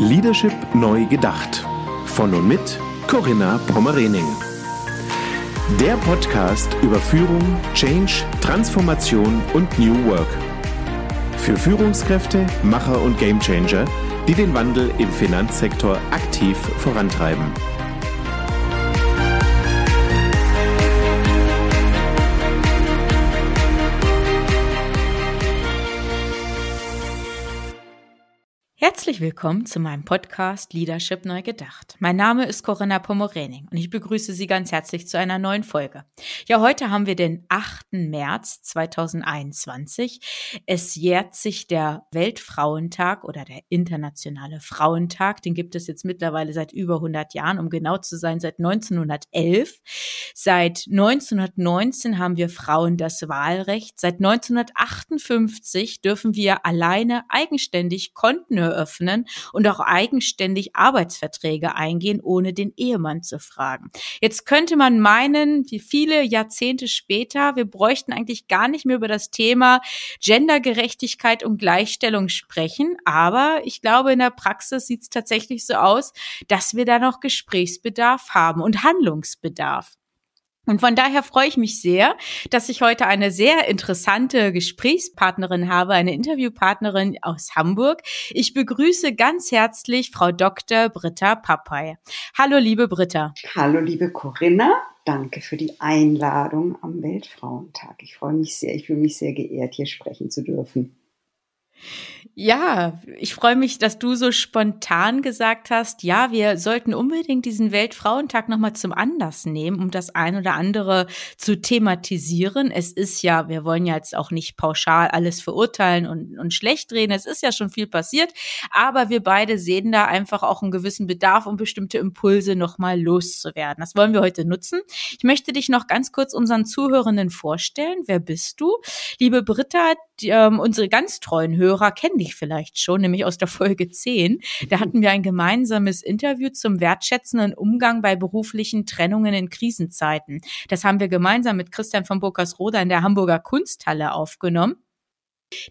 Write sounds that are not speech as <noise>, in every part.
Leadership neu gedacht. Von und mit Corinna Pommerening. Der Podcast über Führung, Change, Transformation und New Work. Für Führungskräfte, Macher und Gamechanger, die den Wandel im Finanzsektor aktiv vorantreiben. Herzlich willkommen zu meinem Podcast Leadership Neu Gedacht. Mein Name ist Corinna Pomorening und ich begrüße Sie ganz herzlich zu einer neuen Folge. Ja, heute haben wir den 8. März 2021. Es jährt sich der Weltfrauentag oder der Internationale Frauentag. Den gibt es jetzt mittlerweile seit über 100 Jahren, um genau zu sein, seit 1911. Seit 1919 haben wir Frauen das Wahlrecht. Seit 1958 dürfen wir alleine eigenständig Konten eröffnen öffnen und auch eigenständig Arbeitsverträge eingehen, ohne den Ehemann zu fragen. Jetzt könnte man meinen, wie viele Jahrzehnte später, wir bräuchten eigentlich gar nicht mehr über das Thema Gendergerechtigkeit und Gleichstellung sprechen, aber ich glaube, in der Praxis sieht es tatsächlich so aus, dass wir da noch Gesprächsbedarf haben und Handlungsbedarf. Und von daher freue ich mich sehr, dass ich heute eine sehr interessante Gesprächspartnerin habe, eine Interviewpartnerin aus Hamburg. Ich begrüße ganz herzlich Frau Dr. Britta Pappay. Hallo, liebe Britta. Hallo, liebe Corinna. Danke für die Einladung am Weltfrauentag. Ich freue mich sehr, ich fühle mich sehr geehrt, hier sprechen zu dürfen. Ja, ich freue mich, dass du so spontan gesagt hast, ja, wir sollten unbedingt diesen Weltfrauentag nochmal zum Anlass nehmen, um das ein oder andere zu thematisieren. Es ist ja, wir wollen ja jetzt auch nicht pauschal alles verurteilen und, und schlecht reden. Es ist ja schon viel passiert, aber wir beide sehen da einfach auch einen gewissen Bedarf, um bestimmte Impulse nochmal loszuwerden. Das wollen wir heute nutzen. Ich möchte dich noch ganz kurz unseren Zuhörenden vorstellen. Wer bist du? Liebe Britta, die, ähm, unsere ganz treuen Hörer kennen dich vielleicht schon, nämlich aus der Folge 10. Da mhm. hatten wir ein gemeinsames Interview zum wertschätzenden Umgang bei beruflichen Trennungen in Krisenzeiten. Das haben wir gemeinsam mit Christian von Burkersroda in der Hamburger Kunsthalle aufgenommen.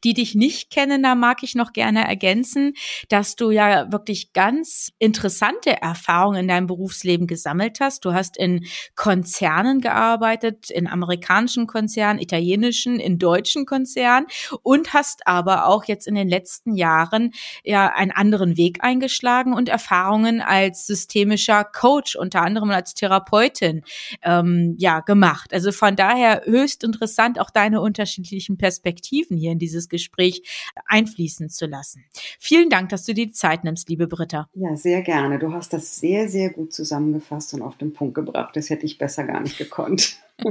Die dich nicht kennen, da mag ich noch gerne ergänzen, dass du ja wirklich ganz interessante Erfahrungen in deinem Berufsleben gesammelt hast. Du hast in Konzernen gearbeitet, in amerikanischen Konzernen, italienischen, in deutschen Konzernen und hast aber auch jetzt in den letzten Jahren ja einen anderen Weg eingeschlagen und Erfahrungen als systemischer Coach, unter anderem als Therapeutin, ähm, ja, gemacht. Also von daher höchst interessant auch deine unterschiedlichen Perspektiven hier in dieses Gespräch einfließen zu lassen. Vielen Dank, dass du dir die Zeit nimmst, liebe Britta. Ja, sehr gerne. Du hast das sehr, sehr gut zusammengefasst und auf den Punkt gebracht. Das hätte ich besser gar nicht gekonnt. <laughs>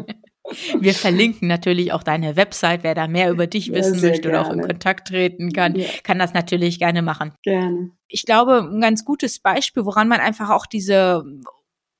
Wir verlinken natürlich auch deine Website. Wer da mehr über dich wissen ja, möchte gerne. oder auch in Kontakt treten kann, ja. kann das natürlich gerne machen. Gerne. Ich glaube, ein ganz gutes Beispiel, woran man einfach auch diese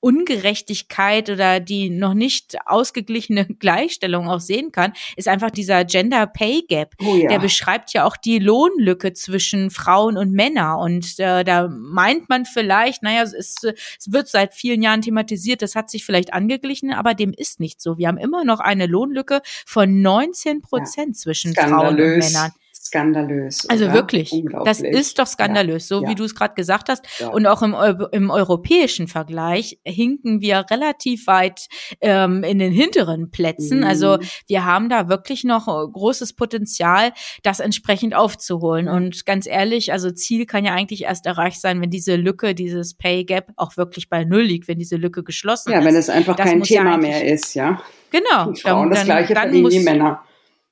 Ungerechtigkeit oder die noch nicht ausgeglichene <laughs> Gleichstellung auch sehen kann, ist einfach dieser Gender Pay Gap. Oh ja. Der beschreibt ja auch die Lohnlücke zwischen Frauen und Männern. Und äh, da meint man vielleicht, naja, es, es wird seit vielen Jahren thematisiert, das hat sich vielleicht angeglichen, aber dem ist nicht so. Wir haben immer noch eine Lohnlücke von 19 Prozent ja. zwischen Frauen und Männern skandalös. Also oder? wirklich, das ist doch skandalös, ja, so ja. wie du es gerade gesagt hast. Ja. Und auch im, im europäischen Vergleich hinken wir relativ weit ähm, in den hinteren Plätzen. Also mhm. Also wir haben da wirklich noch äh, großes Potenzial, das entsprechend aufzuholen. Und ganz ehrlich, also Ziel kann ja eigentlich erst erreicht sein, wenn diese Lücke, dieses Pay Gap auch wirklich bei Null liegt, wenn diese Lücke geschlossen ist. Ja, wenn es einfach das kein Thema mehr ist, ja. Genau. Die Frauen dann, das gleiche dann verdienen muss, die Männer.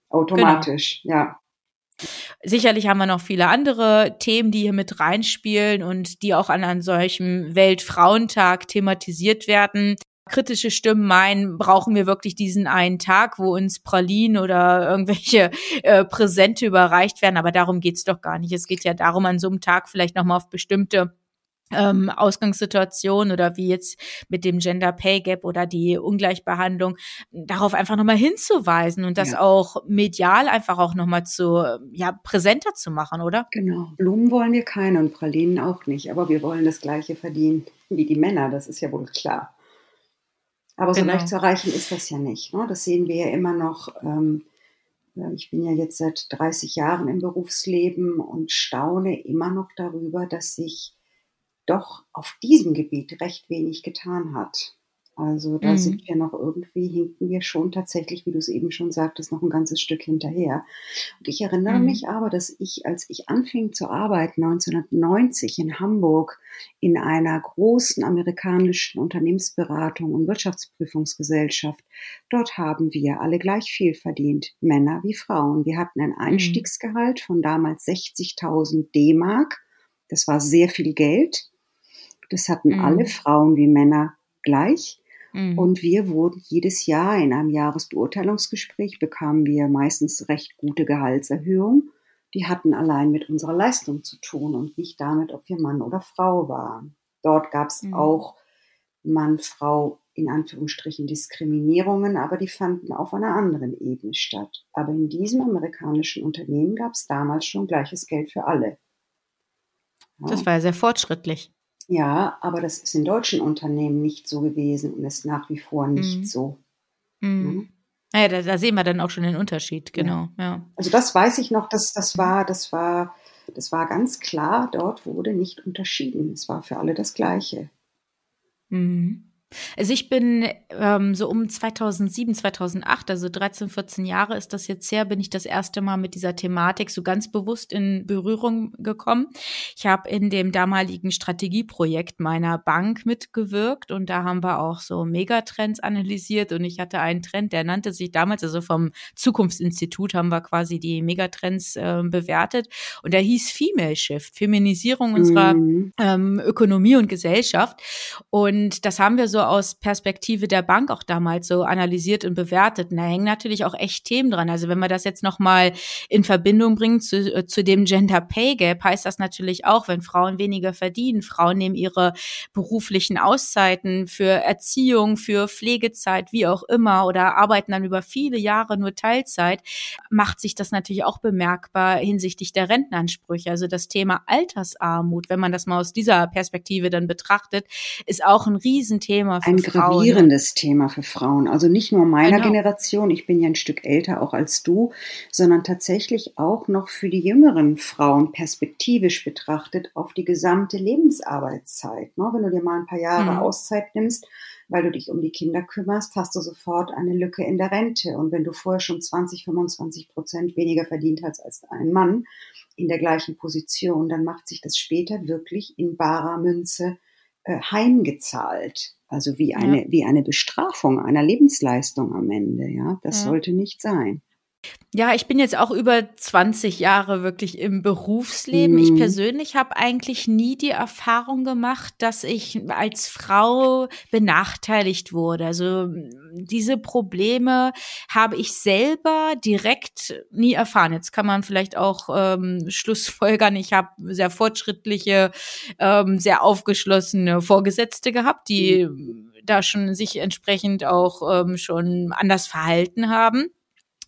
Automatisch, genau. ja. Sicherlich haben wir noch viele andere Themen, die hier mit reinspielen und die auch an einem solchen Weltfrauentag thematisiert werden. Kritische Stimmen meinen, brauchen wir wirklich diesen einen Tag, wo uns Pralinen oder irgendwelche äh, Präsente überreicht werden. Aber darum geht's doch gar nicht. Es geht ja darum, an so einem Tag vielleicht nochmal auf bestimmte ähm, Ausgangssituation oder wie jetzt mit dem Gender Pay Gap oder die Ungleichbehandlung, darauf einfach nochmal hinzuweisen und das ja. auch medial einfach auch nochmal zu, ja, präsenter zu machen, oder? Genau. Blumen wollen wir keine und Pralinen auch nicht, aber wir wollen das Gleiche verdienen wie die Männer, das ist ja wohl klar. Aber so genau. leicht zu erreichen ist das ja nicht. Ne? Das sehen wir ja immer noch. Ähm, ich bin ja jetzt seit 30 Jahren im Berufsleben und staune immer noch darüber, dass sich doch auf diesem Gebiet recht wenig getan hat. Also da mhm. sind wir noch irgendwie, hinken wir schon tatsächlich, wie du es eben schon sagtest, noch ein ganzes Stück hinterher. Und ich erinnere mhm. mich aber, dass ich, als ich anfing zu arbeiten, 1990 in Hamburg in einer großen amerikanischen Unternehmensberatung und Wirtschaftsprüfungsgesellschaft, dort haben wir alle gleich viel verdient, Männer wie Frauen. Wir hatten ein mhm. Einstiegsgehalt von damals 60.000 D-Mark. Das war sehr viel Geld. Das hatten mhm. alle Frauen wie Männer gleich. Mhm. Und wir wurden jedes Jahr in einem Jahresbeurteilungsgespräch bekamen wir meistens recht gute Gehaltserhöhungen. Die hatten allein mit unserer Leistung zu tun und nicht damit, ob wir Mann oder Frau waren. Dort gab es mhm. auch Mann-Frau in Anführungsstrichen Diskriminierungen, aber die fanden auf einer anderen Ebene statt. Aber in diesem amerikanischen Unternehmen gab es damals schon gleiches Geld für alle. Ja. Das war ja sehr fortschrittlich. Ja, aber das ist in deutschen Unternehmen nicht so gewesen und ist nach wie vor nicht mhm. so. Mhm. Mhm. Ja, da, da, sehen wir dann auch schon den Unterschied, genau. Ja. ja. Also das weiß ich noch, dass das war, das war, das war ganz klar, dort wurde nicht unterschieden. Es war für alle das Gleiche. Mhm. Also ich bin ähm, so um 2007, 2008, also 13, 14 Jahre ist das jetzt her, bin ich das erste Mal mit dieser Thematik so ganz bewusst in Berührung gekommen. Ich habe in dem damaligen Strategieprojekt meiner Bank mitgewirkt und da haben wir auch so Megatrends analysiert und ich hatte einen Trend, der nannte sich damals, also vom Zukunftsinstitut haben wir quasi die Megatrends äh, bewertet und der hieß Female Shift, Feminisierung unserer mhm. ähm, Ökonomie und Gesellschaft und das haben wir so aus Perspektive der Bank auch damals so analysiert und bewertet. Und da hängen natürlich auch echt Themen dran. Also wenn wir das jetzt nochmal in Verbindung bringen zu, äh, zu dem Gender Pay Gap, heißt das natürlich auch, wenn Frauen weniger verdienen, Frauen nehmen ihre beruflichen Auszeiten für Erziehung, für Pflegezeit, wie auch immer, oder arbeiten dann über viele Jahre nur Teilzeit, macht sich das natürlich auch bemerkbar hinsichtlich der Rentenansprüche. Also das Thema Altersarmut, wenn man das mal aus dieser Perspektive dann betrachtet, ist auch ein Riesenthema Thema für ein Frauen. Ein gravierendes Thema für Frauen. Also nicht nur meiner genau. Generation, ich bin ja ein Stück älter auch als du, sondern tatsächlich auch noch für die jüngeren Frauen perspektivisch betrachtet auf die gesamte Lebensarbeitszeit. Ne? Wenn du dir mal ein paar Jahre mhm. Auszeit nimmst, weil du dich um die Kinder kümmerst, hast du sofort eine Lücke in der Rente. Und wenn du vorher schon 20, 25 Prozent weniger verdient hast als ein Mann in der gleichen Position, dann macht sich das später wirklich in barer Münze äh, heimgezahlt. Also wie eine, ja. wie eine Bestrafung einer Lebensleistung am Ende, ja. Das ja. sollte nicht sein. Ja, ich bin jetzt auch über 20 Jahre wirklich im Berufsleben. Mhm. Ich persönlich habe eigentlich nie die Erfahrung gemacht, dass ich als Frau benachteiligt wurde. Also diese Probleme habe ich selber direkt nie erfahren. Jetzt kann man vielleicht auch ähm, <laughs> Schlussfolgern. Ich habe sehr fortschrittliche, ähm, sehr aufgeschlossene Vorgesetzte gehabt, die mhm. da schon sich entsprechend auch ähm, schon anders verhalten haben.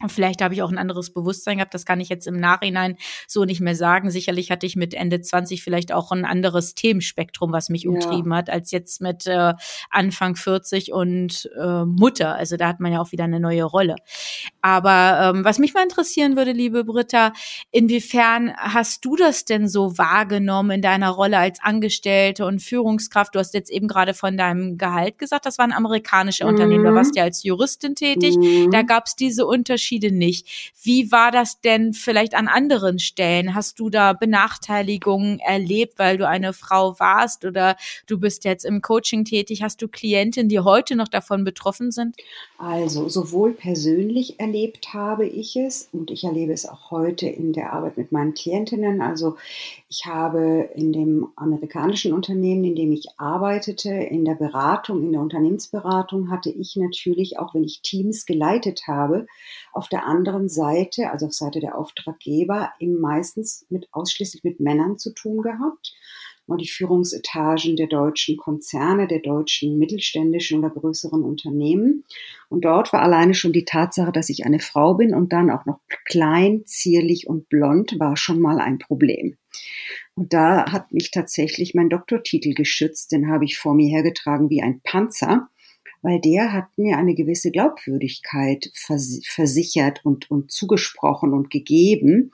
Vielleicht habe ich auch ein anderes Bewusstsein gehabt, das kann ich jetzt im Nachhinein so nicht mehr sagen. Sicherlich hatte ich mit Ende 20 vielleicht auch ein anderes Themenspektrum, was mich ja. umtrieben hat, als jetzt mit äh, Anfang 40 und äh, Mutter. Also da hat man ja auch wieder eine neue Rolle. Aber ähm, was mich mal interessieren würde, liebe Britta, inwiefern hast du das denn so wahrgenommen in deiner Rolle als Angestellte und Führungskraft? Du hast jetzt eben gerade von deinem Gehalt gesagt, das waren amerikanische mhm. Unternehmen. Da warst du ja als Juristin tätig. Mhm. Da gab es diese Unterschiede Unterschiede nicht. Wie war das denn vielleicht an anderen Stellen? Hast du da Benachteiligungen erlebt, weil du eine Frau warst oder du bist jetzt im Coaching tätig? Hast du Klientinnen, die heute noch davon betroffen sind? Also sowohl persönlich erlebt habe ich es und ich erlebe es auch heute in der Arbeit mit meinen Klientinnen. Also ich habe in dem amerikanischen Unternehmen, in dem ich arbeitete, in der Beratung, in der Unternehmensberatung, hatte ich natürlich, auch wenn ich Teams geleitet habe, auf der anderen Seite, also auf Seite der Auftraggeber, eben meistens mit ausschließlich mit Männern zu tun gehabt. Und die Führungsetagen der deutschen Konzerne, der deutschen mittelständischen oder größeren Unternehmen. Und dort war alleine schon die Tatsache, dass ich eine Frau bin und dann auch noch klein, zierlich und blond, war schon mal ein Problem. Und da hat mich tatsächlich mein Doktortitel geschützt, den habe ich vor mir hergetragen wie ein Panzer. Weil der hat mir eine gewisse Glaubwürdigkeit vers versichert und, und zugesprochen und gegeben,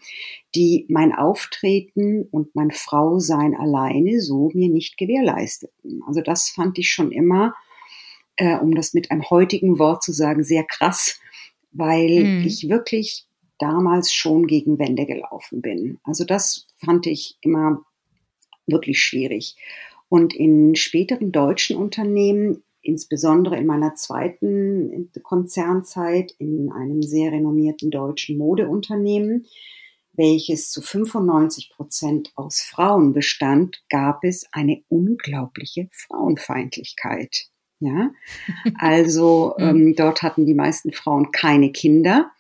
die mein Auftreten und mein Frausein alleine so mir nicht gewährleisteten. Also das fand ich schon immer, äh, um das mit einem heutigen Wort zu sagen, sehr krass, weil mhm. ich wirklich damals schon gegen Wände gelaufen bin. Also das fand ich immer wirklich schwierig. Und in späteren deutschen Unternehmen insbesondere in meiner zweiten Konzernzeit in einem sehr renommierten deutschen Modeunternehmen, welches zu 95 Prozent aus Frauen bestand, gab es eine unglaubliche Frauenfeindlichkeit. Ja, <laughs> also mhm. ähm, dort hatten die meisten Frauen keine Kinder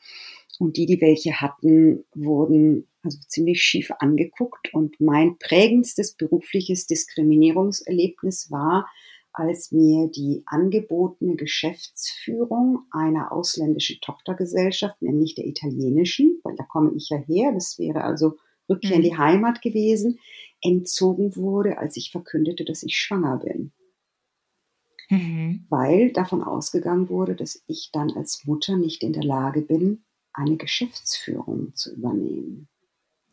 und die, die welche hatten, wurden also ziemlich schief angeguckt. Und mein prägendstes berufliches Diskriminierungserlebnis war, als mir die angebotene Geschäftsführung einer ausländischen Tochtergesellschaft, nämlich der italienischen, weil da komme ich ja her, das wäre also Rückkehr mhm. in die Heimat gewesen, entzogen wurde, als ich verkündete, dass ich schwanger bin. Mhm. Weil davon ausgegangen wurde, dass ich dann als Mutter nicht in der Lage bin, eine Geschäftsführung zu übernehmen.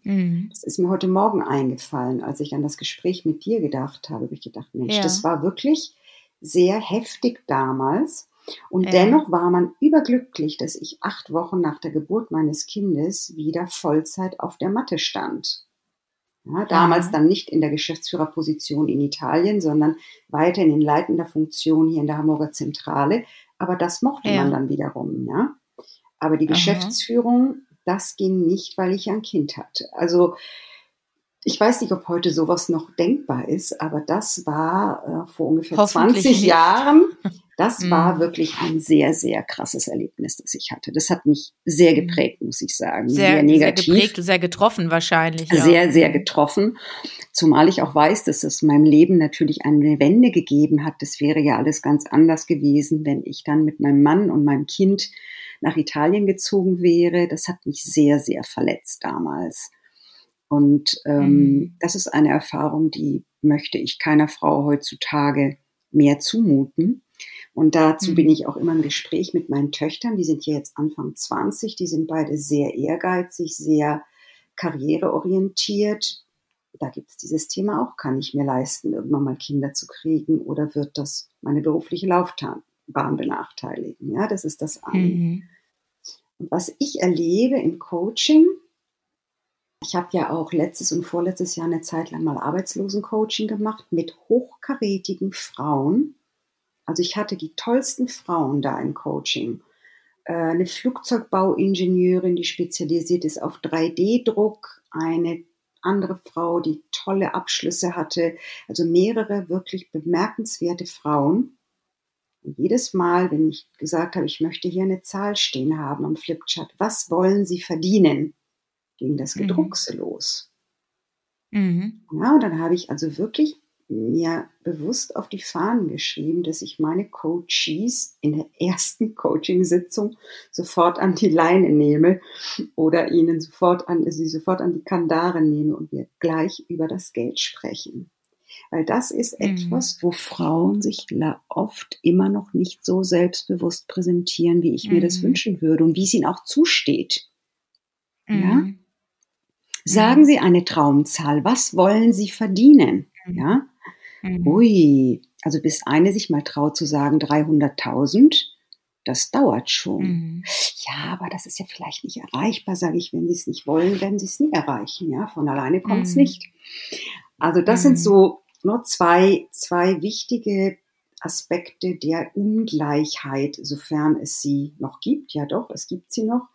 Mhm. Das ist mir heute Morgen eingefallen, als ich an das Gespräch mit dir gedacht habe. Habe ich gedacht, Mensch, ja. das war wirklich sehr heftig damals. Und ja. dennoch war man überglücklich, dass ich acht Wochen nach der Geburt meines Kindes wieder Vollzeit auf der Matte stand. Ja, damals ja. dann nicht in der Geschäftsführerposition in Italien, sondern weiterhin in leitender Funktion hier in der Hamburger Zentrale. Aber das mochte man dann wiederum, ja. Aber die. Geschäftsführung das ging nicht, weil ich ein Kind hatte. Also ich weiß nicht, ob heute sowas noch denkbar ist, aber das war äh, vor ungefähr 20 nicht. Jahren. Das war mhm. wirklich ein sehr, sehr krasses Erlebnis, das ich hatte. Das hat mich sehr mhm. geprägt, muss ich sagen. Sehr, sehr negativ. Sehr geprägt, sehr getroffen wahrscheinlich. Ja. Sehr, sehr getroffen. Zumal ich auch weiß, dass es meinem Leben natürlich eine Wende gegeben hat. Das wäre ja alles ganz anders gewesen, wenn ich dann mit meinem Mann und meinem Kind nach Italien gezogen wäre. Das hat mich sehr, sehr verletzt damals. Und ähm, mhm. das ist eine Erfahrung, die möchte ich keiner Frau heutzutage mehr zumuten. Und dazu mhm. bin ich auch immer im Gespräch mit meinen Töchtern. Die sind hier jetzt Anfang 20. Die sind beide sehr ehrgeizig, sehr karriereorientiert. Da gibt es dieses Thema auch. Kann ich mir leisten, irgendwann mal Kinder zu kriegen oder wird das meine berufliche Laufbahn Bahn benachteiligen. Ja, das ist das eine. Mhm. Und was ich erlebe im Coaching, ich habe ja auch letztes und vorletztes Jahr eine Zeit lang mal Arbeitslosencoaching gemacht mit hochkarätigen Frauen. Also ich hatte die tollsten Frauen da im Coaching. Äh, eine Flugzeugbauingenieurin, die spezialisiert ist auf 3D-Druck, eine andere Frau, die tolle Abschlüsse hatte, also mehrere wirklich bemerkenswerte Frauen. Und jedes Mal, wenn ich gesagt habe, ich möchte hier eine Zahl stehen haben am Flipchart, was wollen Sie verdienen, ging das mhm. Gedruckse mhm. los. Mhm. Ja, und dann habe ich also wirklich mir bewusst auf die Fahnen geschrieben, dass ich meine Coaches in der ersten Coaching-Sitzung sofort an die Leine nehme oder ihnen sofort an, sie sofort an die Kandare nehme und wir gleich über das Geld sprechen. Weil das ist mhm. etwas, wo Frauen sich oft immer noch nicht so selbstbewusst präsentieren, wie ich mhm. mir das mhm. wünschen würde und wie es ihnen auch zusteht. Mhm. Ja? Sagen Sie eine Traumzahl. Was wollen Sie verdienen? Mhm. Ja? Ui, also bis eine sich mal traut zu sagen 300.000, das dauert schon. Mhm. Ja, aber das ist ja vielleicht nicht erreichbar, sage ich. Wenn Sie es nicht wollen, werden Sie es nie erreichen. Ja, von alleine kommt es mhm. nicht. Also das sind so nur zwei, zwei wichtige Aspekte der Ungleichheit, sofern es sie noch gibt. Ja doch, es gibt sie noch.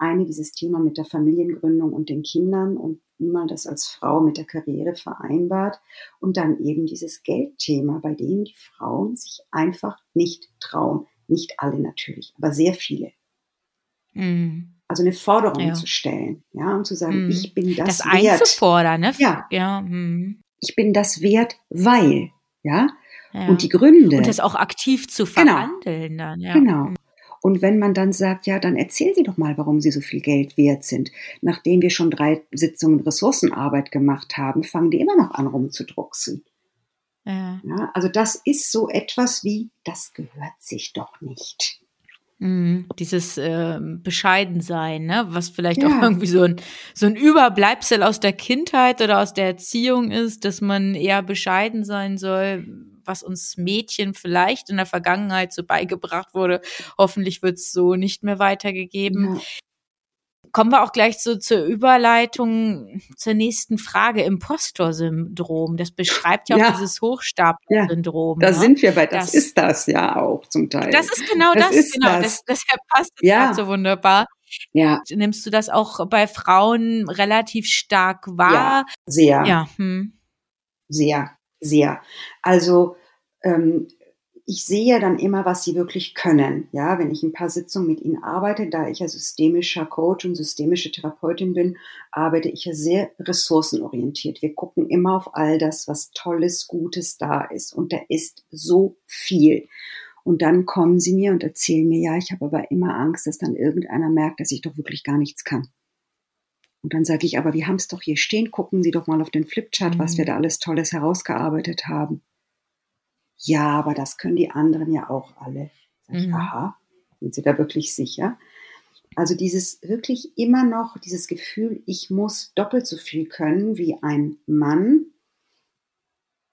Eine, dieses Thema mit der Familiengründung und den Kindern und wie man das als Frau mit der Karriere vereinbart. Und dann eben dieses Geldthema, bei dem die Frauen sich einfach nicht trauen. Nicht alle natürlich, aber sehr viele. Mhm. Also eine Forderung ja. zu stellen, ja, und zu sagen, mhm. ich bin das, das wert. einzufordern, ne? Ja. ja. Mhm ich bin das wert, weil, ja. ja. Und die Gründe. Und das auch aktiv zu verhandeln genau. dann, ja. Genau. Und wenn man dann sagt, ja, dann erzählen Sie doch mal, warum Sie so viel Geld wert sind. Nachdem wir schon drei Sitzungen Ressourcenarbeit gemacht haben, fangen die immer noch an rumzudrucksen. Ja. ja. Also das ist so etwas wie, das gehört sich doch nicht. Mhm, dieses äh, Bescheidensein, ne? was vielleicht ja. auch irgendwie so ein, so ein Überbleibsel aus der Kindheit oder aus der Erziehung ist, dass man eher bescheiden sein soll, was uns Mädchen vielleicht in der Vergangenheit so beigebracht wurde. Hoffentlich wird es so nicht mehr weitergegeben. Ja. Kommen wir auch gleich so zur Überleitung zur nächsten Frage. Impostor-Syndrom. Das beschreibt ja, ja. auch dieses Hochstapler-Syndrom. Ja, da ne? sind wir bei, das, das, ist das ja auch zum Teil. Das ist genau das, das genau. Das. Das, deshalb passt das ja. so wunderbar. Ja. Nimmst du das auch bei Frauen relativ stark wahr? Ja, sehr. Ja. Hm. Sehr, sehr. Also ähm, ich sehe dann immer, was sie wirklich können. Ja, wenn ich ein paar Sitzungen mit ihnen arbeite, da ich ja systemischer Coach und systemische Therapeutin bin, arbeite ich ja sehr ressourcenorientiert. Wir gucken immer auf all das, was Tolles, Gutes da ist. Und da ist so viel. Und dann kommen sie mir und erzählen mir, ja, ich habe aber immer Angst, dass dann irgendeiner merkt, dass ich doch wirklich gar nichts kann. Und dann sage ich, aber wir haben es doch hier stehen, gucken Sie doch mal auf den Flipchart, mhm. was wir da alles Tolles herausgearbeitet haben ja, aber das können die anderen ja auch alle. Mhm. Aha, sind Sie da wirklich sicher? Also dieses wirklich immer noch, dieses Gefühl, ich muss doppelt so viel können wie ein Mann.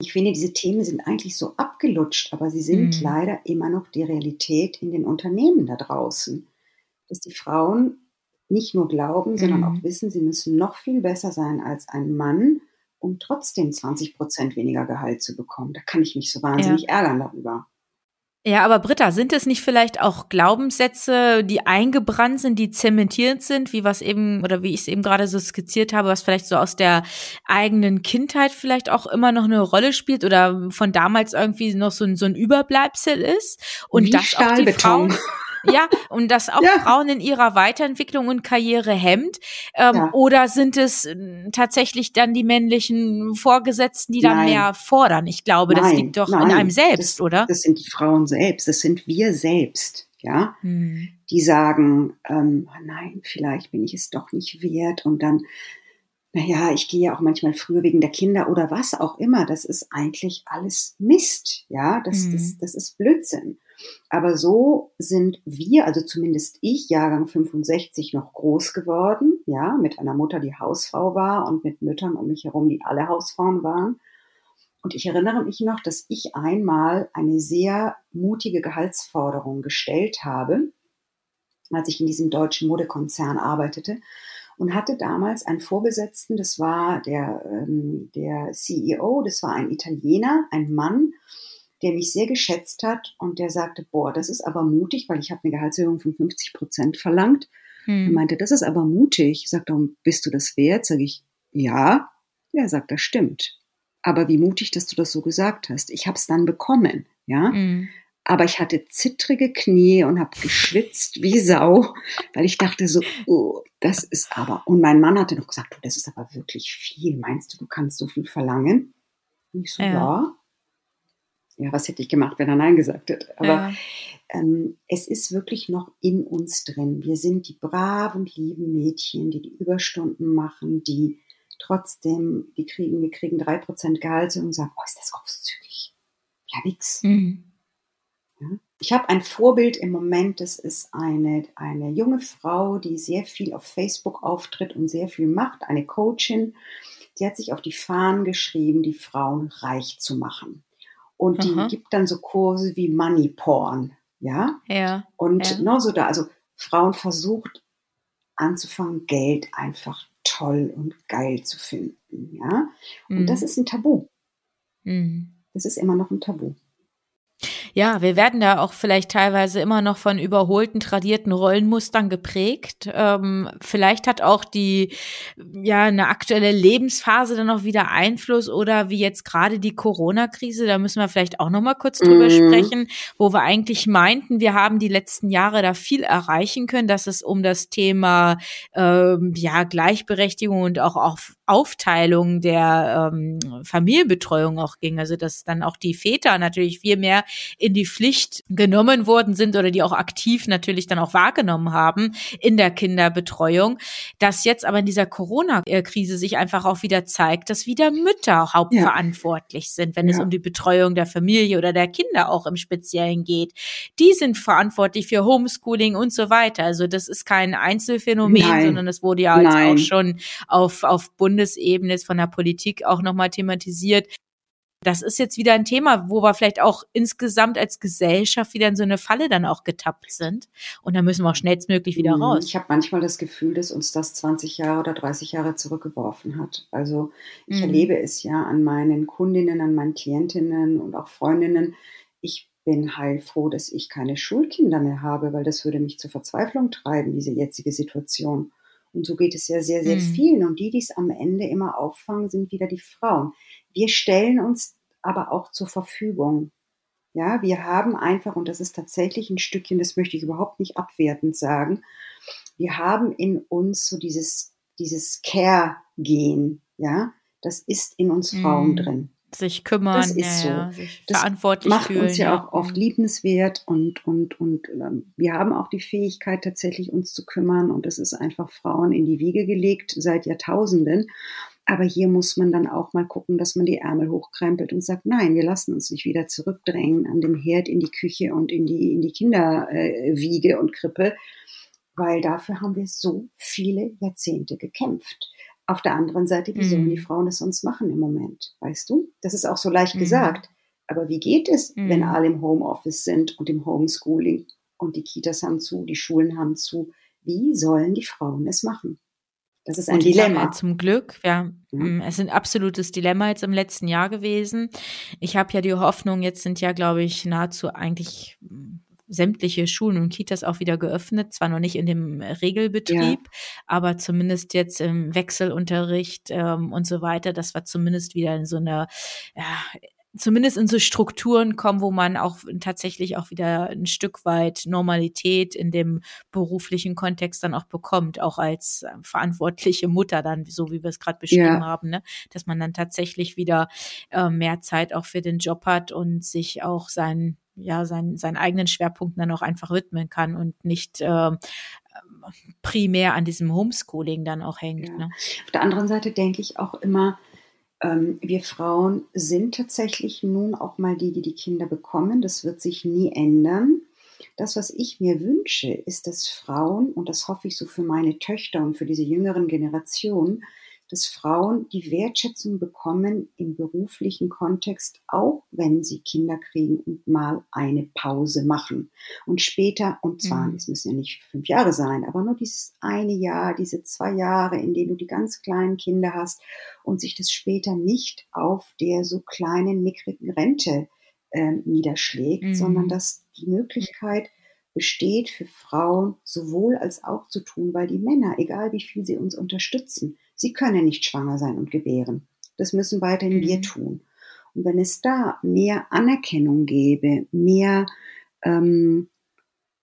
Ich finde, diese Themen sind eigentlich so abgelutscht, aber sie sind mhm. leider immer noch die Realität in den Unternehmen da draußen. Dass die Frauen nicht nur glauben, sondern mhm. auch wissen, sie müssen noch viel besser sein als ein Mann, um trotzdem 20 Prozent weniger Gehalt zu bekommen. Da kann ich mich so wahnsinnig ja. ärgern darüber. Ja, aber Britta, sind es nicht vielleicht auch Glaubenssätze, die eingebrannt sind, die zementiert sind, wie was eben oder wie ich es eben gerade so skizziert habe, was vielleicht so aus der eigenen Kindheit vielleicht auch immer noch eine Rolle spielt oder von damals irgendwie noch so ein, so ein Überbleibsel ist und wie das auch die Frauen ja, und das auch ja. Frauen in ihrer Weiterentwicklung und Karriere hemmt? Ähm, ja. Oder sind es äh, tatsächlich dann die männlichen Vorgesetzten, die dann mehr fordern? Ich glaube, nein, das liegt doch nein. in einem selbst, das, oder? Das sind die Frauen selbst, das sind wir selbst, ja, hm. die sagen, ähm, oh nein, vielleicht bin ich es doch nicht wert und dann naja, ich gehe ja auch manchmal früher wegen der Kinder oder was auch immer. Das ist eigentlich alles Mist. Ja, das, mhm. das, das ist Blödsinn. Aber so sind wir, also zumindest ich, Jahrgang 65, noch groß geworden, ja, mit einer Mutter, die Hausfrau war und mit Müttern um mich herum, die alle Hausfrauen waren. Und ich erinnere mich noch, dass ich einmal eine sehr mutige Gehaltsforderung gestellt habe, als ich in diesem deutschen Modekonzern arbeitete und hatte damals einen Vorgesetzten, das war der, ähm, der CEO, das war ein Italiener, ein Mann, der mich sehr geschätzt hat und der sagte, boah, das ist aber mutig, weil ich habe eine Gehaltserhöhung von 50 Prozent verlangt. Hm. Er meinte, das ist aber mutig. Ich sagte, bist du das wert? Sag ich, ja. Er sagt, das stimmt. Aber wie mutig, dass du das so gesagt hast. Ich habe es dann bekommen, ja. Hm. Aber ich hatte zittrige Knie und habe geschwitzt wie Sau, weil ich dachte so, oh, das ist aber. Und mein Mann hatte noch gesagt, du, das ist aber wirklich viel. Meinst du, du kannst so viel verlangen? Und ich so, ja. ja ja, was hätte ich gemacht, wenn er Nein gesagt hätte? Aber ja. ähm, es ist wirklich noch in uns drin. Wir sind die braven, lieben Mädchen, die die Überstunden machen, die trotzdem, die kriegen, wir kriegen drei Prozent Gehalt und sagen, oh, ist das großzügig. Ja, nix. Mhm. Ja? Ich habe ein Vorbild im Moment, das ist eine, eine junge Frau, die sehr viel auf Facebook auftritt und sehr viel macht, eine Coachin. Die hat sich auf die Fahnen geschrieben, die Frauen reich zu machen. Und die Aha. gibt dann so Kurse wie Money Porn, ja? Ja. Und ja. Noch so da, also Frauen versucht anzufangen, Geld einfach toll und geil zu finden, ja? Und mhm. das ist ein Tabu. Mhm. Das ist immer noch ein Tabu. Ja, wir werden da auch vielleicht teilweise immer noch von überholten, tradierten Rollenmustern geprägt. Ähm, vielleicht hat auch die, ja, eine aktuelle Lebensphase dann noch wieder Einfluss oder wie jetzt gerade die Corona-Krise, da müssen wir vielleicht auch noch mal kurz drüber mhm. sprechen, wo wir eigentlich meinten, wir haben die letzten Jahre da viel erreichen können, dass es um das Thema, ähm, ja, Gleichberechtigung und auch auf Aufteilung der ähm, Familienbetreuung auch ging. Also dass dann auch die Väter natürlich viel mehr in die Pflicht genommen worden sind oder die auch aktiv natürlich dann auch wahrgenommen haben in der Kinderbetreuung. Dass jetzt aber in dieser Corona-Krise sich einfach auch wieder zeigt, dass wieder Mütter hauptverantwortlich ja. sind, wenn ja. es um die Betreuung der Familie oder der Kinder auch im Speziellen geht. Die sind verantwortlich für Homeschooling und so weiter. Also das ist kein Einzelfenomen, Nein. sondern es wurde ja jetzt auch schon auf, auf Bundesebene von der Politik auch nochmal thematisiert. Das ist jetzt wieder ein Thema, wo wir vielleicht auch insgesamt als Gesellschaft wieder in so eine Falle dann auch getappt sind. Und da müssen wir auch schnellstmöglich wieder mhm. raus. Ich habe manchmal das Gefühl, dass uns das 20 Jahre oder 30 Jahre zurückgeworfen hat. Also ich mhm. erlebe es ja an meinen Kundinnen, an meinen Klientinnen und auch Freundinnen. Ich bin heilfroh, dass ich keine Schulkinder mehr habe, weil das würde mich zur Verzweiflung treiben, diese jetzige Situation. Und so geht es ja sehr, sehr mhm. vielen. Und die, die es am Ende immer auffangen, sind wieder die Frauen. Wir stellen uns aber auch zur Verfügung. Ja, wir haben einfach, und das ist tatsächlich ein Stückchen, das möchte ich überhaupt nicht abwertend sagen, wir haben in uns so dieses, dieses Care-Gen, ja, das ist in uns Frauen mhm. drin sich kümmern, das ist so. Ja, sich das verantwortlich macht fühlen, uns ja, ja, auch oft mhm. liebenswert und und und ähm, wir haben auch die Fähigkeit tatsächlich uns zu kümmern und das ist einfach Frauen in die Wiege gelegt seit Jahrtausenden. Aber hier muss man dann auch mal gucken, dass man die Ärmel hochkrempelt und sagt, nein, wir lassen uns nicht wieder zurückdrängen an dem Herd in die Küche und in die in die Kinderwiege äh, und Krippe, weil dafür haben wir so viele Jahrzehnte gekämpft. Auf der anderen Seite, wie mhm. sollen die mhm. Frauen es sonst machen im Moment? Weißt du? Das ist auch so leicht mhm. gesagt. Aber wie geht es, mhm. wenn alle im Homeoffice sind und im Homeschooling und die Kitas haben zu, die Schulen haben zu? Wie sollen die Frauen es machen? Das ist ein Dilemma. Zum Glück, ja. Mhm. Es ist ein absolutes Dilemma jetzt im letzten Jahr gewesen. Ich habe ja die Hoffnung, jetzt sind ja, glaube ich, nahezu eigentlich sämtliche Schulen und Kitas auch wieder geöffnet, zwar noch nicht in dem Regelbetrieb, ja. aber zumindest jetzt im Wechselunterricht ähm, und so weiter, dass wir zumindest wieder in so einer ja, zumindest in so Strukturen kommen, wo man auch tatsächlich auch wieder ein Stück weit Normalität in dem beruflichen Kontext dann auch bekommt, auch als äh, verantwortliche Mutter dann, so wie wir es gerade beschrieben ja. haben, ne? dass man dann tatsächlich wieder äh, mehr Zeit auch für den Job hat und sich auch sein ja, sein, seinen eigenen Schwerpunkten dann auch einfach widmen kann und nicht äh, primär an diesem Homeschooling dann auch hängt. Ja. Ne? Auf der anderen Seite denke ich auch immer, ähm, wir Frauen sind tatsächlich nun auch mal die, die die Kinder bekommen. Das wird sich nie ändern. Das, was ich mir wünsche, ist, dass Frauen, und das hoffe ich so für meine Töchter und für diese jüngeren Generationen, dass Frauen die Wertschätzung bekommen im beruflichen Kontext, auch wenn sie Kinder kriegen und mal eine Pause machen. Und später, und zwar, mhm. es müssen ja nicht fünf Jahre sein, aber nur dieses eine Jahr, diese zwei Jahre, in denen du die ganz kleinen Kinder hast und sich das später nicht auf der so kleinen, mickrigen Rente äh, niederschlägt, mhm. sondern dass die Möglichkeit besteht für Frauen sowohl als auch zu tun, weil die Männer, egal wie viel sie uns unterstützen, Sie können nicht schwanger sein und gebären. Das müssen weiterhin mhm. wir tun. Und wenn es da mehr Anerkennung gäbe, mehr, ähm,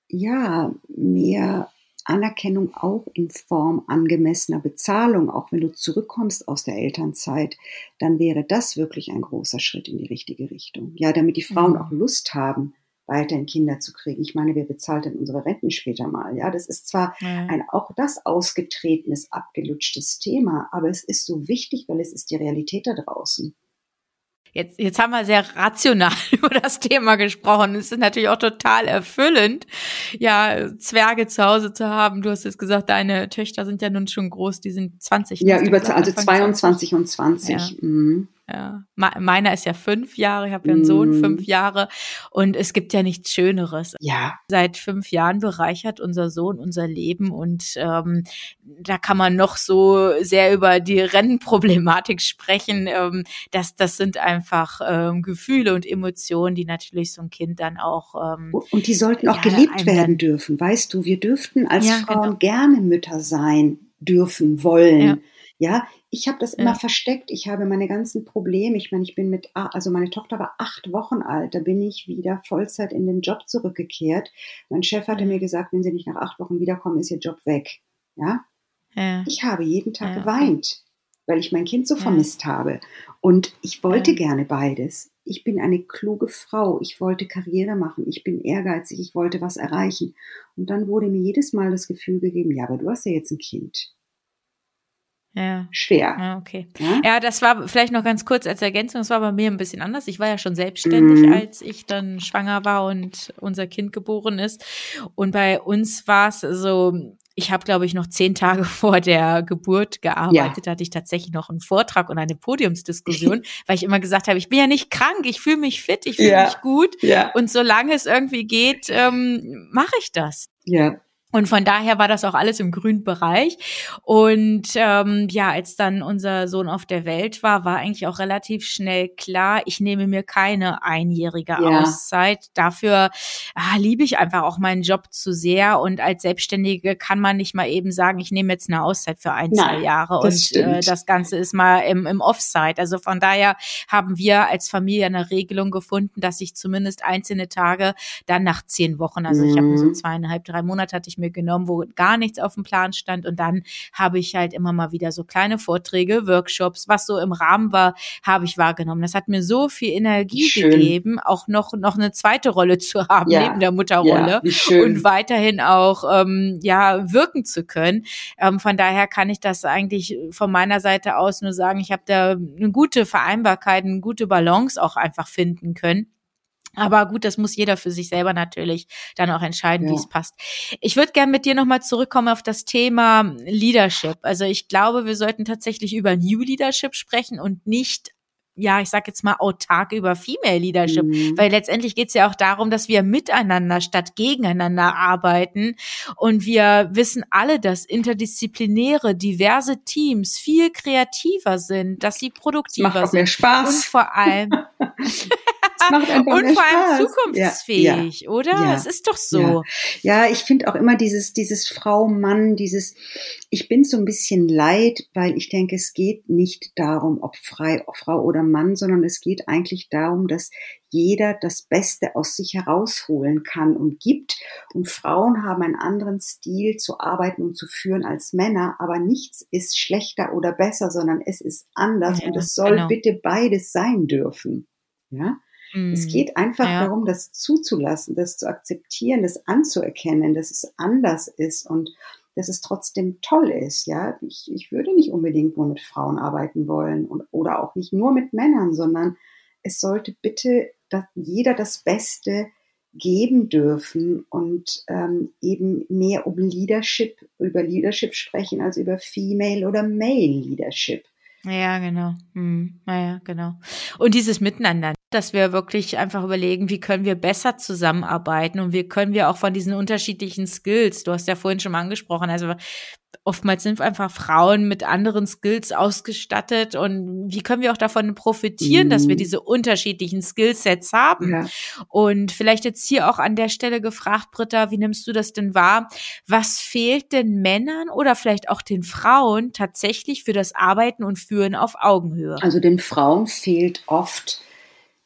ja, mehr Anerkennung auch in Form angemessener Bezahlung, auch wenn du zurückkommst aus der Elternzeit, dann wäre das wirklich ein großer Schritt in die richtige Richtung. Ja, damit die Frauen mhm. auch Lust haben, weiterhin Kinder zu kriegen. Ich meine, wer bezahlt denn unsere Renten später mal? Ja, das ist zwar ja. ein auch das ausgetretenes, abgelutschtes Thema, aber es ist so wichtig, weil es ist die Realität da draußen. Jetzt, jetzt haben wir sehr rational <laughs> über das Thema gesprochen. Es ist natürlich auch total erfüllend, ja, Zwerge zu Hause zu haben. Du hast jetzt gesagt, deine Töchter sind ja nun schon groß, die sind 20. Ja, über, also 22 und 20. Ja. Mhm. Ja. Meiner ist ja fünf Jahre, ich habe ja einen Sohn, mm. fünf Jahre. Und es gibt ja nichts Schöneres. Ja. Seit fünf Jahren bereichert unser Sohn unser Leben und ähm, da kann man noch so sehr über die Rennproblematik sprechen. Ähm, das, das sind einfach ähm, Gefühle und Emotionen, die natürlich so ein Kind dann auch. Ähm, und die sollten auch ja, gelebt werden dürfen, weißt du. Wir dürften als ja, Frauen genau. gerne Mütter sein dürfen, wollen. Ja. Ja, ich habe das immer ja. versteckt. Ich habe meine ganzen Probleme. Ich meine, ich bin mit, also meine Tochter war acht Wochen alt. Da bin ich wieder Vollzeit in den Job zurückgekehrt. Mein Chef hatte mir gesagt, wenn Sie nicht nach acht Wochen wiederkommen, ist Ihr Job weg. Ja. ja. Ich habe jeden Tag ja. geweint. weil ich mein Kind so vermisst habe. Und ich wollte gerne beides. Ich bin eine kluge Frau. Ich wollte Karriere machen. Ich bin ehrgeizig. Ich wollte was erreichen. Und dann wurde mir jedes Mal das Gefühl gegeben, ja, aber du hast ja jetzt ein Kind. Ja. Schwer. Ja, okay. Ja? ja? das war vielleicht noch ganz kurz als Ergänzung, das war bei mir ein bisschen anders. Ich war ja schon selbstständig, mhm. als ich dann schwanger war und unser Kind geboren ist. Und bei uns war es so, ich habe, glaube ich, noch zehn Tage <laughs> vor der Geburt gearbeitet. Ja. Hatte ich tatsächlich noch einen Vortrag und eine Podiumsdiskussion, <laughs> weil ich immer gesagt habe, ich bin ja nicht krank, ich fühle mich fit, ich fühle ja. mich gut. Ja. Und solange es irgendwie geht, ähm, mache ich das. Ja. Und von daher war das auch alles im grünen Bereich. Und ähm, ja, als dann unser Sohn auf der Welt war, war eigentlich auch relativ schnell klar, ich nehme mir keine einjährige ja. Auszeit. Dafür ah, liebe ich einfach auch meinen Job zu sehr. Und als Selbstständige kann man nicht mal eben sagen, ich nehme jetzt eine Auszeit für ein, Nein, zwei Jahre. Und äh, das Ganze ist mal im, im Offside. Also von daher haben wir als Familie eine Regelung gefunden, dass ich zumindest einzelne Tage dann nach zehn Wochen, also mhm. ich habe so zweieinhalb, drei Monate hatte ich mir genommen, wo gar nichts auf dem Plan stand. Und dann habe ich halt immer mal wieder so kleine Vorträge, Workshops, was so im Rahmen war, habe ich wahrgenommen. Das hat mir so viel Energie Schön. gegeben, auch noch, noch eine zweite Rolle zu <laughs> haben, ja. neben der Mutterrolle. Ja, und weiterhin auch, ähm, ja, wirken zu können. Ähm, von daher kann ich das eigentlich von meiner Seite aus nur sagen, ich habe da eine gute Vereinbarkeit, eine gute Balance auch einfach finden können. Aber gut, das muss jeder für sich selber natürlich dann auch entscheiden, ja. wie es passt. Ich würde gerne mit dir nochmal zurückkommen auf das Thema Leadership. Also ich glaube, wir sollten tatsächlich über New Leadership sprechen und nicht ja, ich sag jetzt mal autark über Female Leadership, mhm. weil letztendlich geht's ja auch darum, dass wir miteinander statt gegeneinander arbeiten und wir wissen alle, dass interdisziplinäre, diverse Teams viel kreativer sind, dass sie produktiver das macht sind mehr Spaß. und vor allem <laughs> <laughs> macht einfach Und vor allem zukunftsfähig, ja, ja, oder? Ja, es ist doch so. Ja, ich finde auch immer dieses, dieses Frau, Mann, dieses, ich bin so ein bisschen leid, weil ich denke, es geht nicht darum, ob frei, Frau oder Mann, sondern es geht eigentlich darum, dass jeder das Beste aus sich herausholen kann und gibt. Und Frauen haben einen anderen Stil zu arbeiten und zu führen als Männer, aber nichts ist schlechter oder besser, sondern es ist anders ja, und es soll genau. bitte beides sein dürfen. Ja? Mhm. Es geht einfach ja. darum, das zuzulassen, das zu akzeptieren, das anzuerkennen, dass es anders ist und dass es trotzdem toll ist. Ja, ich, ich würde nicht unbedingt nur mit Frauen arbeiten wollen und, oder auch nicht nur mit Männern, sondern es sollte bitte dass jeder das Beste geben dürfen und ähm, eben mehr um Leadership, über Leadership sprechen als über Female oder Male Leadership. Ja, genau. Hm, naja, genau. Und dieses Miteinander dass wir wirklich einfach überlegen, wie können wir besser zusammenarbeiten und wie können wir auch von diesen unterschiedlichen Skills, du hast ja vorhin schon mal angesprochen, also oftmals sind einfach Frauen mit anderen Skills ausgestattet und wie können wir auch davon profitieren, mhm. dass wir mhm. diese unterschiedlichen Skillsets haben? Ja. Und vielleicht jetzt hier auch an der Stelle gefragt, Britta, wie nimmst du das denn wahr? Was fehlt den Männern oder vielleicht auch den Frauen tatsächlich für das Arbeiten und Führen auf Augenhöhe? Also den Frauen fehlt oft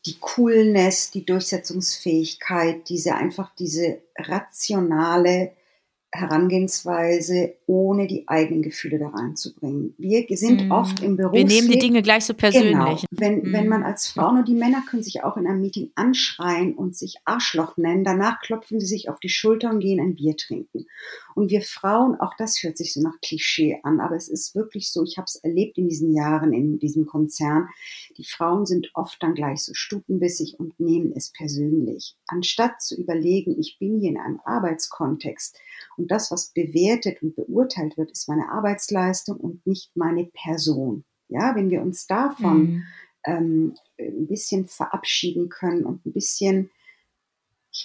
die Coolness, die Durchsetzungsfähigkeit, diese einfach diese rationale Herangehensweise, ohne die eigenen Gefühle da reinzubringen. Wir sind mm. oft im Beruf. Wir nehmen die Dinge gleich so persönlich. Genau. Wenn, mm. wenn man als Frau, nur die Männer können sich auch in einem Meeting anschreien und sich Arschloch nennen. Danach klopfen sie sich auf die Schulter und gehen ein Bier trinken. Und wir Frauen, auch das hört sich so nach Klischee an, aber es ist wirklich so, ich habe es erlebt in diesen Jahren in diesem Konzern. Die Frauen sind oft dann gleich so stutenbissig und nehmen es persönlich. Anstatt zu überlegen, ich bin hier in einem Arbeitskontext, und das, was bewertet und beurteilt wird, ist meine Arbeitsleistung und nicht meine Person. Ja, wenn wir uns davon mhm. ähm, ein bisschen verabschieden können und ein bisschen,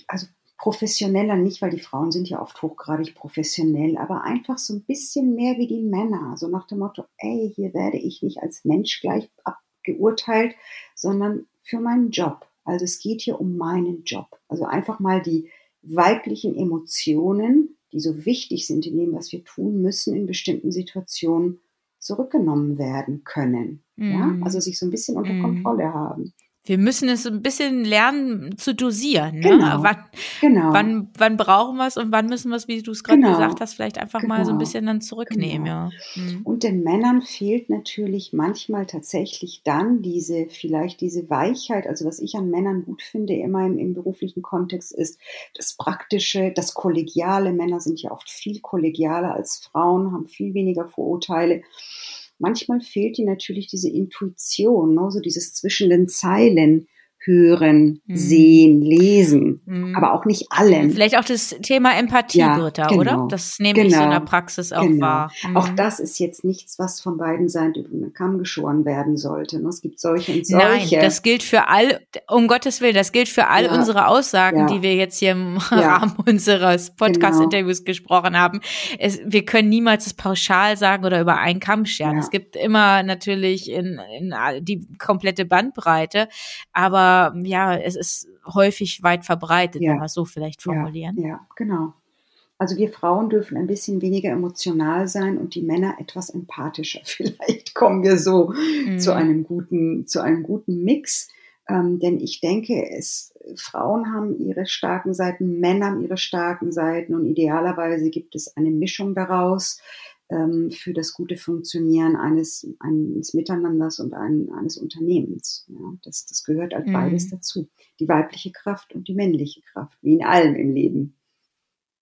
also professioneller nicht, weil die Frauen sind ja oft hochgradig professionell, aber einfach so ein bisschen mehr wie die Männer. So nach dem Motto, ey, hier werde ich nicht als Mensch gleich abgeurteilt, sondern für meinen Job. Also es geht hier um meinen Job. Also einfach mal die weiblichen Emotionen die so wichtig sind in dem, was wir tun müssen, in bestimmten Situationen zurückgenommen werden können. Mhm. Ja, also sich so ein bisschen unter mhm. Kontrolle haben. Wir müssen es ein bisschen lernen zu dosieren. Ne? Genau. Wann, genau. wann, wann brauchen wir es und wann müssen wir es, wie du es gerade genau. gesagt hast, vielleicht einfach genau. mal so ein genau. bisschen dann zurücknehmen. Genau. Ja. Mhm. Und den Männern fehlt natürlich manchmal tatsächlich dann diese, vielleicht diese Weichheit. Also was ich an Männern gut finde, immer im, im beruflichen Kontext, ist das Praktische, das Kollegiale. Männer sind ja oft viel kollegialer als Frauen, haben viel weniger Vorurteile manchmal fehlt ihnen natürlich diese Intuition, ne? so dieses zwischen den Zeilen hören, mhm. sehen, lesen, mhm. aber auch nicht allen. Vielleicht auch das Thema Empathie, ja, Britta, genau, oder? Das nehme genau, ich so in der genau. Praxis auch genau. wahr. Mhm. Auch das ist jetzt nichts, was von beiden Seiten über den Kamm geschoren werden sollte. Ne? Es gibt solche und solche. Nein, das gilt für all, um Gottes Willen, das gilt für all ja. unsere Aussagen, ja. die wir jetzt hier im <laughs> Rahmen unseres Podcast-Interviews genau. gesprochen haben. Es, wir können niemals das pauschal sagen oder über einen Kamm scheren. Es gibt immer natürlich in, in die komplette Bandbreite, aber ja, es ist häufig weit verbreitet, ja. wenn wir es so vielleicht formulieren. Ja, ja, genau. Also wir Frauen dürfen ein bisschen weniger emotional sein und die Männer etwas empathischer. <laughs> Vielleicht kommen wir so mhm. zu einem guten, zu einem guten Mix. Ähm, denn ich denke, es, Frauen haben ihre starken Seiten, Männer haben ihre starken Seiten und idealerweise gibt es eine Mischung daraus für das gute Funktionieren eines, eines Miteinanders und ein, eines Unternehmens. Ja, das, das gehört halt mhm. beides dazu. Die weibliche Kraft und die männliche Kraft, wie in allem im Leben.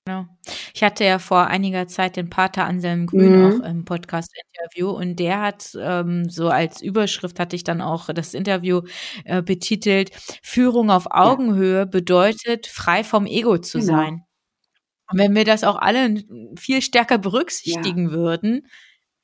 Genau. Ich hatte ja vor einiger Zeit den Pater Anselm Grün mhm. auch im Podcast-Interview und der hat ähm, so als Überschrift hatte ich dann auch das Interview äh, betitelt, Führung auf Augenhöhe ja. bedeutet, frei vom Ego zu genau. sein. Und wenn wir das auch alle viel stärker berücksichtigen ja. würden,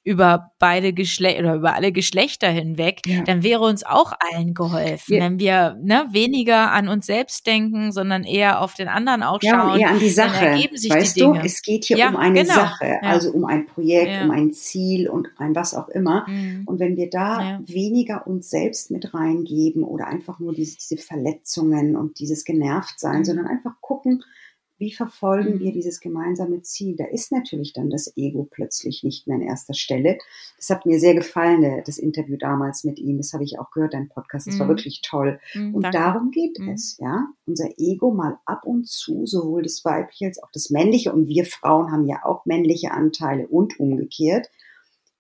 über beide Geschlechter oder über alle Geschlechter hinweg, ja. dann wäre uns auch allen geholfen, ja. wenn wir ne, weniger an uns selbst denken, sondern eher auf den anderen auch schauen. Ja, eher an die Sache. weißt du, es geht hier ja, um eine genau. Sache, also um ein Projekt, um ein Ziel und ein was auch immer. Mhm. Und wenn wir da weniger uns selbst mit reingeben oder einfach nur diese, diese Verletzungen und dieses Genervtsein, mhm. sondern einfach gucken, wie verfolgen mhm. wir dieses gemeinsame Ziel? Da ist natürlich dann das Ego plötzlich nicht mehr an erster Stelle. Das hat mir sehr gefallen, das Interview damals mit ihm. Das habe ich auch gehört, dein Podcast. Das mhm. war wirklich toll. Mhm, und danke. darum geht mhm. es, ja. Unser Ego mal ab und zu, sowohl das weibliche als auch das männliche. Und wir Frauen haben ja auch männliche Anteile und umgekehrt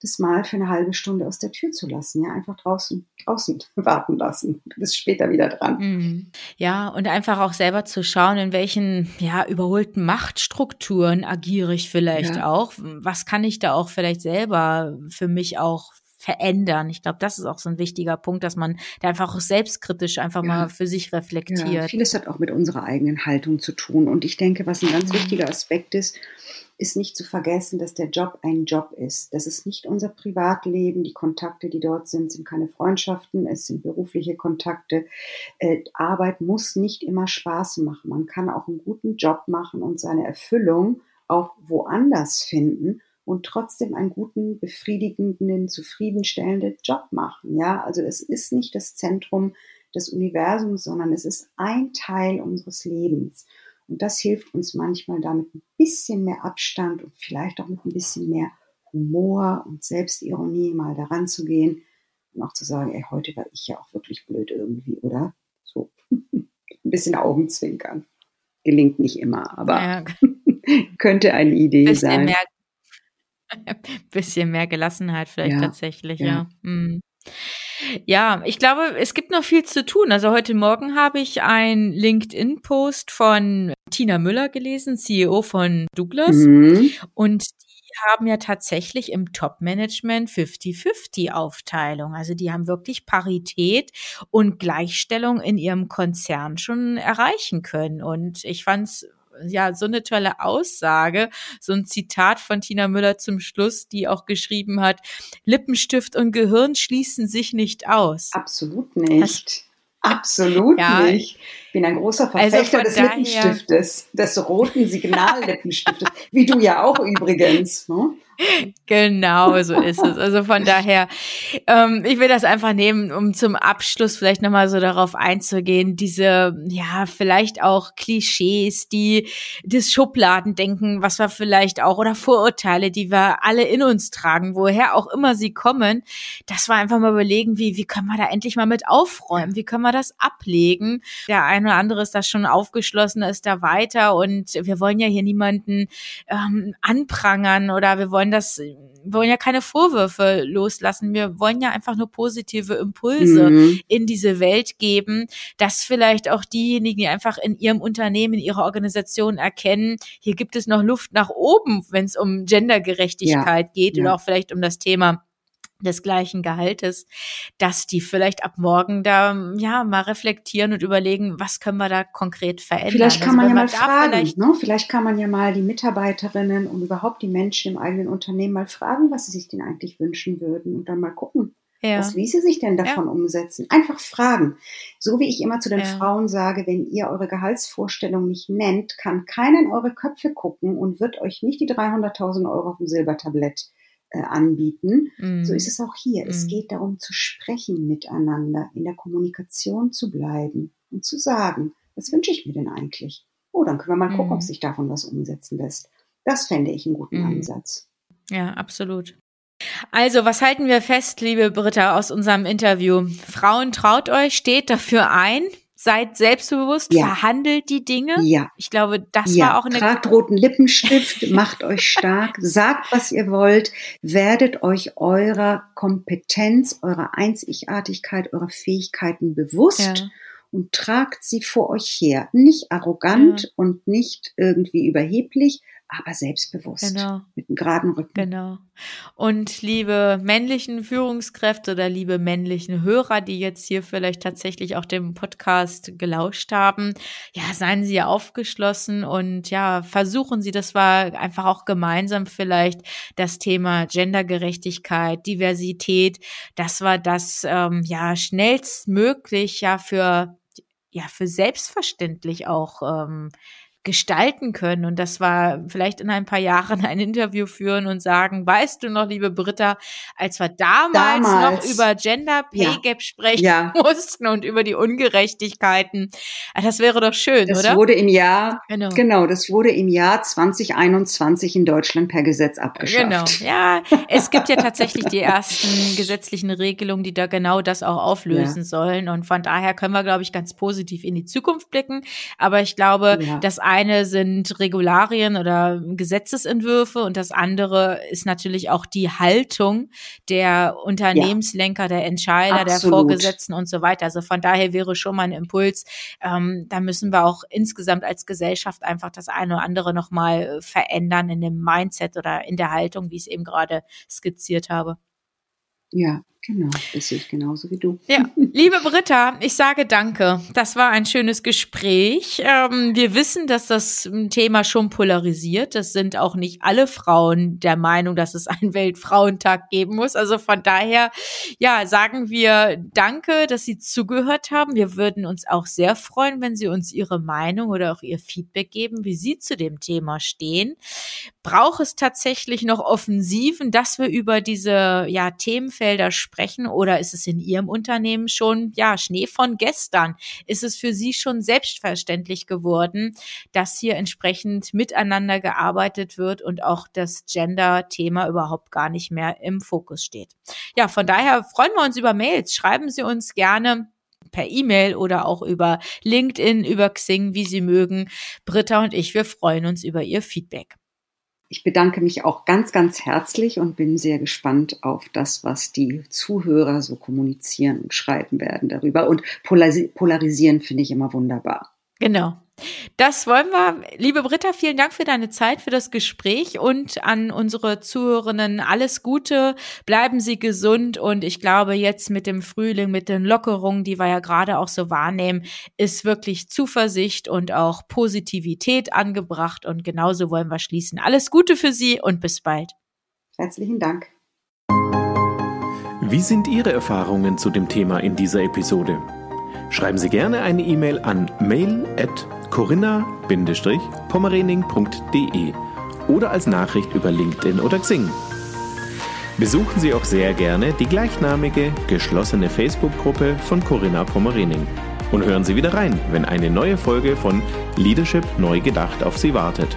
das mal für eine halbe Stunde aus der Tür zu lassen, ja, einfach draußen, draußen <laughs> warten lassen. Du bist später wieder dran. Mhm. Ja, und einfach auch selber zu schauen, in welchen, ja, überholten Machtstrukturen agiere ich vielleicht ja. auch. Was kann ich da auch vielleicht selber für mich auch verändern. Ich glaube, das ist auch so ein wichtiger Punkt, dass man da einfach auch selbstkritisch einfach ja. mal für sich reflektiert. Ja, vieles hat auch mit unserer eigenen Haltung zu tun. Und ich denke, was ein ganz mhm. wichtiger Aspekt ist, ist nicht zu vergessen, dass der Job ein Job ist. Das ist nicht unser Privatleben. Die Kontakte, die dort sind, sind keine Freundschaften, es sind berufliche Kontakte. Äh, Arbeit muss nicht immer Spaß machen. Man kann auch einen guten Job machen und seine Erfüllung auch woanders finden und trotzdem einen guten, befriedigenden, zufriedenstellenden Job machen. Ja, also es ist nicht das Zentrum des Universums, sondern es ist ein Teil unseres Lebens. Und das hilft uns manchmal damit ein bisschen mehr Abstand und vielleicht auch mit ein bisschen mehr Humor und Selbstironie mal daran zu gehen und auch zu sagen, ey, heute war ich ja auch wirklich blöd irgendwie, oder? So <laughs> ein bisschen Augenzwinkern. Gelingt nicht immer, aber ja. <laughs> könnte eine Idee bisschen sein. Mehr, <laughs> bisschen mehr Gelassenheit vielleicht ja, tatsächlich, ja. ja. Mhm. Ja, ich glaube, es gibt noch viel zu tun. Also heute Morgen habe ich einen LinkedIn-Post von Tina Müller gelesen, CEO von Douglas. Mhm. Und die haben ja tatsächlich im Top-Management 50-50-Aufteilung. Also die haben wirklich Parität und Gleichstellung in ihrem Konzern schon erreichen können. Und ich fand es ja, so eine tolle Aussage, so ein Zitat von Tina Müller zum Schluss, die auch geschrieben hat, Lippenstift und Gehirn schließen sich nicht aus. Absolut nicht. Das, Absolut ja. nicht. Bin ein großer also Verfechter also des Lippenstiftes, des roten Signallippenstiftes, wie du ja auch übrigens. Ne? Genau, so ist es. Also von daher, ähm, ich will das einfach nehmen, um zum Abschluss vielleicht nochmal so darauf einzugehen, diese, ja, vielleicht auch Klischees, die, das Schubladendenken, was wir vielleicht auch, oder Vorurteile, die wir alle in uns tragen, woher auch immer sie kommen, dass wir einfach mal überlegen, wie, wie können wir da endlich mal mit aufräumen? Wie können wir das ablegen? Der eine oder andere ist da schon aufgeschlossen, ist da weiter und wir wollen ja hier niemanden ähm, anprangern oder wir wollen wollen das, wir wollen ja keine Vorwürfe loslassen. Wir wollen ja einfach nur positive Impulse mhm. in diese Welt geben, dass vielleicht auch diejenigen, die einfach in ihrem Unternehmen, in ihrer Organisation erkennen, hier gibt es noch Luft nach oben, wenn es um Gendergerechtigkeit ja. geht ja. oder auch vielleicht um das Thema des gleichen Gehaltes, dass die vielleicht ab morgen da ja mal reflektieren und überlegen, was können wir da konkret verändern. Vielleicht kann also man ja mal fragen, vielleicht, ne? vielleicht kann man ja mal die Mitarbeiterinnen und überhaupt die Menschen im eigenen Unternehmen mal fragen, was sie sich denn eigentlich wünschen würden und dann mal gucken, ja. was, wie sie sich denn davon ja. umsetzen. Einfach fragen. So wie ich immer zu den ja. Frauen sage, wenn ihr eure Gehaltsvorstellung nicht nennt, kann keiner in eure Köpfe gucken und wird euch nicht die 300.000 Euro auf dem Silbertablett äh, anbieten. Mm. So ist es auch hier. Mm. Es mhm. geht darum zu sprechen miteinander, in der Kommunikation zu bleiben und zu sagen, was wünsche ich mir denn eigentlich? Oh, dann können wir mal gucken, ob sich davon was umsetzen lässt. Das fände ich einen guten mhm. Ansatz. Ja, absolut. Also, was halten wir fest, liebe Britta, aus unserem Interview? Frauen traut euch, steht dafür ein, seid selbstbewusst, ja. verhandelt die Dinge. Ja. Ich glaube, das ja. war auch eine. Tragt roten Lippenstift, <laughs> macht euch stark, sagt, was ihr wollt, werdet euch eurer Kompetenz, eurer Einzigartigkeit, eurer Fähigkeiten bewusst. Ja. Und tragt sie vor euch her. Nicht arrogant und nicht irgendwie überheblich, aber selbstbewusst. Genau. Mit einem geraden Rücken. Genau. Und liebe männlichen Führungskräfte oder liebe männlichen Hörer, die jetzt hier vielleicht tatsächlich auch dem Podcast gelauscht haben, ja, seien Sie aufgeschlossen und ja, versuchen Sie, das war einfach auch gemeinsam vielleicht das Thema Gendergerechtigkeit, Diversität, das war das ähm, ja schnellstmöglich ja für ja für selbstverständlich auch ähm, gestalten können. Und das war vielleicht in ein paar Jahren ein Interview führen und sagen, weißt du noch, liebe Britta, als wir damals, damals. noch über Gender Pay Gap sprechen ja. mussten und über die Ungerechtigkeiten. Ah, das wäre doch schön, das oder? Das wurde im Jahr, genau. genau, das wurde im Jahr 2021 in Deutschland per Gesetz abgeschafft. Genau, ja. Es gibt ja tatsächlich die ersten gesetzlichen Regelungen, die da genau das auch auflösen ja. sollen. Und von daher können wir, glaube ich, ganz positiv in die Zukunft blicken. Aber ich glaube, ja. das eine sind Regularien oder Gesetzesentwürfe und das andere ist natürlich auch die Haltung der Unternehmenslenker, ja. der Entscheider, Absolut. der Vorgesetzten und so weiter. Also von daher wäre schon mal ein Impuls. Ähm, da müssen wir auch insgesamt als Gesellschaft einfach das eine oder andere nochmal verändern in dem Mindset oder in der Haltung, wie ich es eben gerade skizziert habe. Ja, Genau, das sehe ich genauso wie du. Ja, <laughs> liebe Britta, ich sage danke. Das war ein schönes Gespräch. Ähm, wir wissen, dass das Thema schon polarisiert. Das sind auch nicht alle Frauen der Meinung, dass es einen Weltfrauentag geben muss. Also von daher, ja, sagen wir danke, dass Sie zugehört haben. Wir würden uns auch sehr freuen, wenn Sie uns Ihre Meinung oder auch Ihr Feedback geben, wie Sie zu dem Thema stehen. Braucht es tatsächlich noch Offensiven, dass wir über diese ja, Themenfelder sprechen? Sprechen oder ist es in Ihrem Unternehmen schon, ja, Schnee von gestern? Ist es für Sie schon selbstverständlich geworden, dass hier entsprechend miteinander gearbeitet wird und auch das Gender-Thema überhaupt gar nicht mehr im Fokus steht? Ja, von daher freuen wir uns über Mails. Schreiben Sie uns gerne per E-Mail oder auch über LinkedIn, über Xing, wie Sie mögen. Britta und ich, wir freuen uns über Ihr Feedback. Ich bedanke mich auch ganz, ganz herzlich und bin sehr gespannt auf das, was die Zuhörer so kommunizieren und schreiben werden darüber. Und polarisieren finde ich immer wunderbar. Genau. Das wollen wir. Liebe Britta, vielen Dank für deine Zeit, für das Gespräch und an unsere Zuhörerinnen alles Gute. Bleiben Sie gesund und ich glaube, jetzt mit dem Frühling, mit den Lockerungen, die wir ja gerade auch so wahrnehmen, ist wirklich Zuversicht und auch Positivität angebracht und genauso wollen wir schließen. Alles Gute für Sie und bis bald. Herzlichen Dank. Wie sind Ihre Erfahrungen zu dem Thema in dieser Episode? Schreiben Sie gerne eine E-Mail an mail at corinna-pommerening.de oder als Nachricht über LinkedIn oder Xing. Besuchen Sie auch sehr gerne die gleichnamige geschlossene Facebook-Gruppe von Corinna Pommerening. Und hören Sie wieder rein, wenn eine neue Folge von Leadership neu gedacht auf Sie wartet.